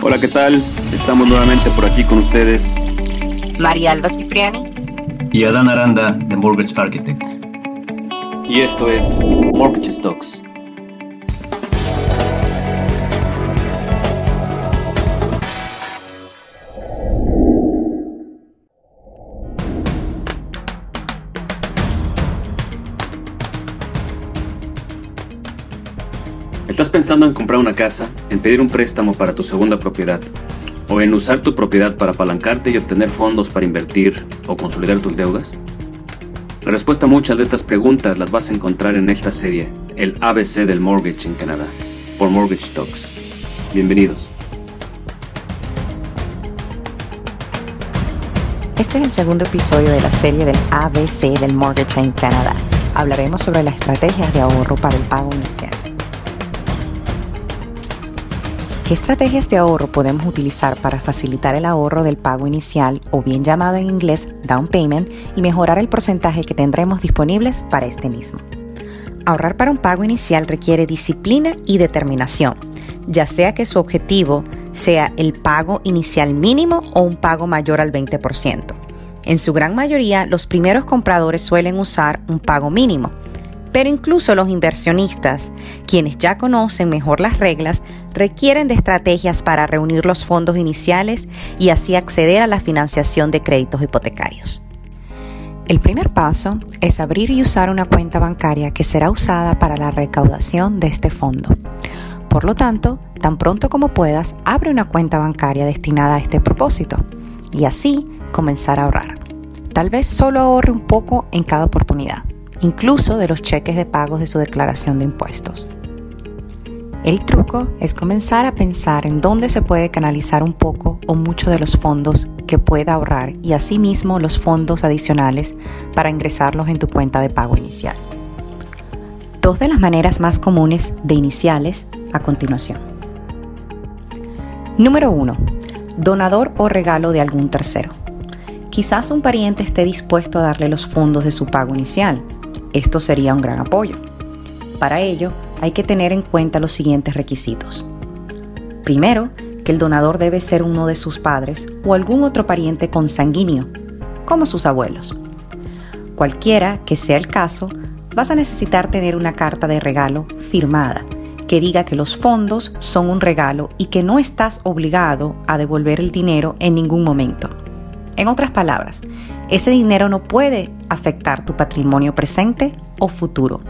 Hola, ¿qué tal? Estamos nuevamente por aquí con ustedes. María Alba Cipriani. Y Adán Aranda, de Mortgage Architects. Y esto es Mortgage Stocks. ¿Estás pensando en comprar una casa, en pedir un préstamo para tu segunda propiedad, o en usar tu propiedad para apalancarte y obtener fondos para invertir o consolidar tus deudas? La respuesta a muchas de estas preguntas las vas a encontrar en esta serie, el ABC del mortgage en Canadá, por Mortgage Talks. Bienvenidos. Este es el segundo episodio de la serie del ABC del mortgage en Canadá. Hablaremos sobre las estrategias de ahorro para el pago inicial. ¿Qué estrategias de ahorro podemos utilizar para facilitar el ahorro del pago inicial o bien llamado en inglés down payment y mejorar el porcentaje que tendremos disponibles para este mismo? Ahorrar para un pago inicial requiere disciplina y determinación, ya sea que su objetivo sea el pago inicial mínimo o un pago mayor al 20%. En su gran mayoría, los primeros compradores suelen usar un pago mínimo, pero incluso los inversionistas, quienes ya conocen mejor las reglas, requieren de estrategias para reunir los fondos iniciales y así acceder a la financiación de créditos hipotecarios. El primer paso es abrir y usar una cuenta bancaria que será usada para la recaudación de este fondo. Por lo tanto, tan pronto como puedas, abre una cuenta bancaria destinada a este propósito y así comenzar a ahorrar. Tal vez solo ahorre un poco en cada oportunidad incluso de los cheques de pagos de su declaración de impuestos. El truco es comenzar a pensar en dónde se puede canalizar un poco o mucho de los fondos que pueda ahorrar y asimismo los fondos adicionales para ingresarlos en tu cuenta de pago inicial. Dos de las maneras más comunes de iniciales a continuación. Número 1. Donador o regalo de algún tercero. Quizás un pariente esté dispuesto a darle los fondos de su pago inicial, esto sería un gran apoyo. Para ello, hay que tener en cuenta los siguientes requisitos. Primero, que el donador debe ser uno de sus padres o algún otro pariente consanguíneo, como sus abuelos. Cualquiera que sea el caso, vas a necesitar tener una carta de regalo firmada que diga que los fondos son un regalo y que no estás obligado a devolver el dinero en ningún momento. En otras palabras, ese dinero no puede afectar tu patrimonio presente o futuro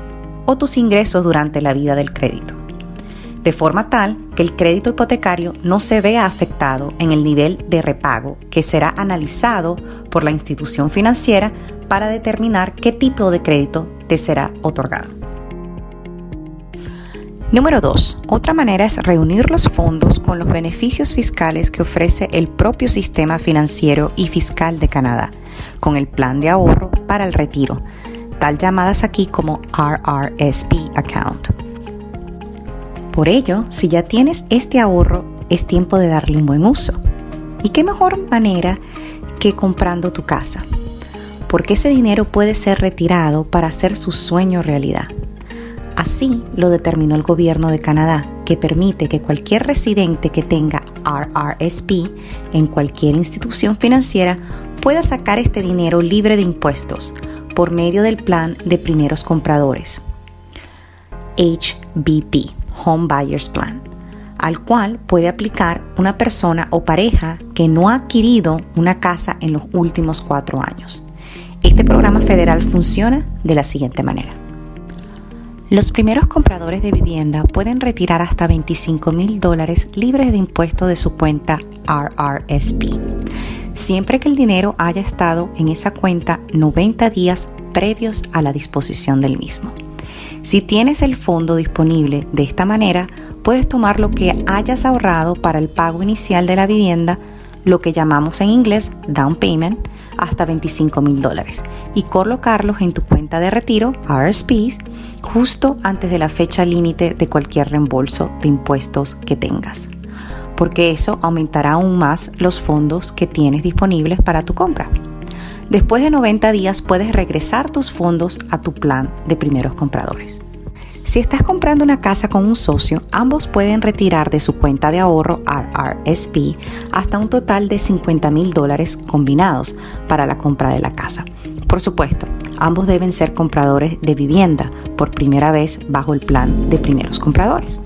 o tus ingresos durante la vida del crédito, de forma tal que el crédito hipotecario no se vea afectado en el nivel de repago que será analizado por la institución financiera para determinar qué tipo de crédito te será otorgado. Número 2. Otra manera es reunir los fondos con los beneficios fiscales que ofrece el propio sistema financiero y fiscal de Canadá, con el plan de ahorro para el retiro, tal llamadas aquí como RRSP account. Por ello, si ya tienes este ahorro, es tiempo de darle un buen uso. ¿Y qué mejor manera que comprando tu casa? Porque ese dinero puede ser retirado para hacer su sueño realidad. Así lo determinó el gobierno de Canadá, que permite que cualquier residente que tenga RRSP en cualquier institución financiera pueda sacar este dinero libre de impuestos por medio del plan de primeros compradores, HBP, Home Buyers Plan, al cual puede aplicar una persona o pareja que no ha adquirido una casa en los últimos cuatro años. Este programa federal funciona de la siguiente manera. Los primeros compradores de vivienda pueden retirar hasta 25 mil dólares libres de impuestos de su cuenta RRSP, siempre que el dinero haya estado en esa cuenta 90 días previos a la disposición del mismo. Si tienes el fondo disponible de esta manera, puedes tomar lo que hayas ahorrado para el pago inicial de la vivienda, lo que llamamos en inglés down payment, hasta 25 mil dólares y colocarlos en tu cuenta de retiro, RSPs, justo antes de la fecha límite de cualquier reembolso de impuestos que tengas, porque eso aumentará aún más los fondos que tienes disponibles para tu compra. Después de 90 días puedes regresar tus fondos a tu plan de primeros compradores. Si estás comprando una casa con un socio, ambos pueden retirar de su cuenta de ahorro RRSP hasta un total de 50 mil dólares combinados para la compra de la casa. Por supuesto, ambos deben ser compradores de vivienda por primera vez bajo el plan de primeros compradores.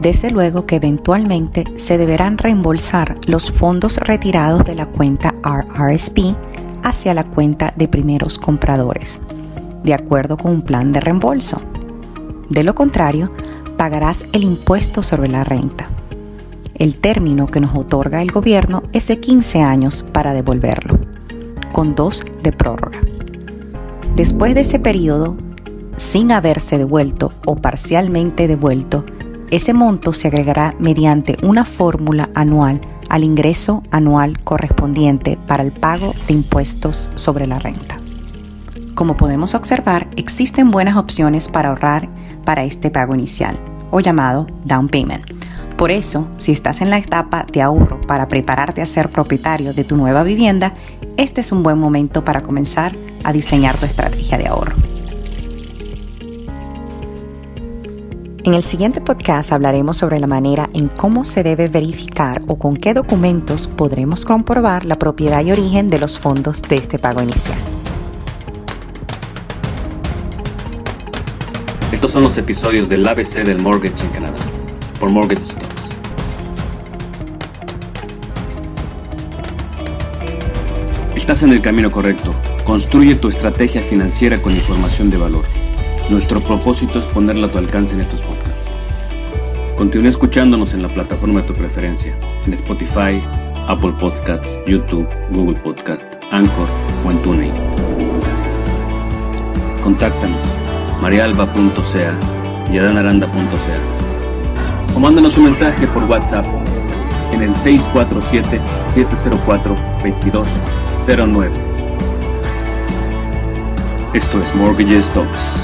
Desde luego que eventualmente se deberán reembolsar los fondos retirados de la cuenta RRSP hacia la cuenta de primeros compradores, de acuerdo con un plan de reembolso. De lo contrario, pagarás el impuesto sobre la renta. El término que nos otorga el gobierno es de 15 años para devolverlo, con dos de prórroga. Después de ese periodo, sin haberse devuelto o parcialmente devuelto, ese monto se agregará mediante una fórmula anual al ingreso anual correspondiente para el pago de impuestos sobre la renta. Como podemos observar, existen buenas opciones para ahorrar para este pago inicial, o llamado down payment. Por eso, si estás en la etapa de ahorro para prepararte a ser propietario de tu nueva vivienda, este es un buen momento para comenzar a diseñar tu estrategia de ahorro. En el siguiente podcast hablaremos sobre la manera en cómo se debe verificar o con qué documentos podremos comprobar la propiedad y origen de los fondos de este pago inicial. Estos son los episodios del ABC del Mortgage en Canadá, por Mortgage Stocks. Estás en el camino correcto. Construye tu estrategia financiera con información de valor. Nuestro propósito es ponerla a tu alcance en estos podcasts. Continúa escuchándonos en la plataforma de tu preferencia, en Spotify, Apple Podcasts, YouTube, Google Podcast, Anchor o en TuneIn. Contáctanos marialba.ca y adanaranda.ca o mándanos un mensaje por WhatsApp en el 647-704-2209. Esto es Mortgage Talks.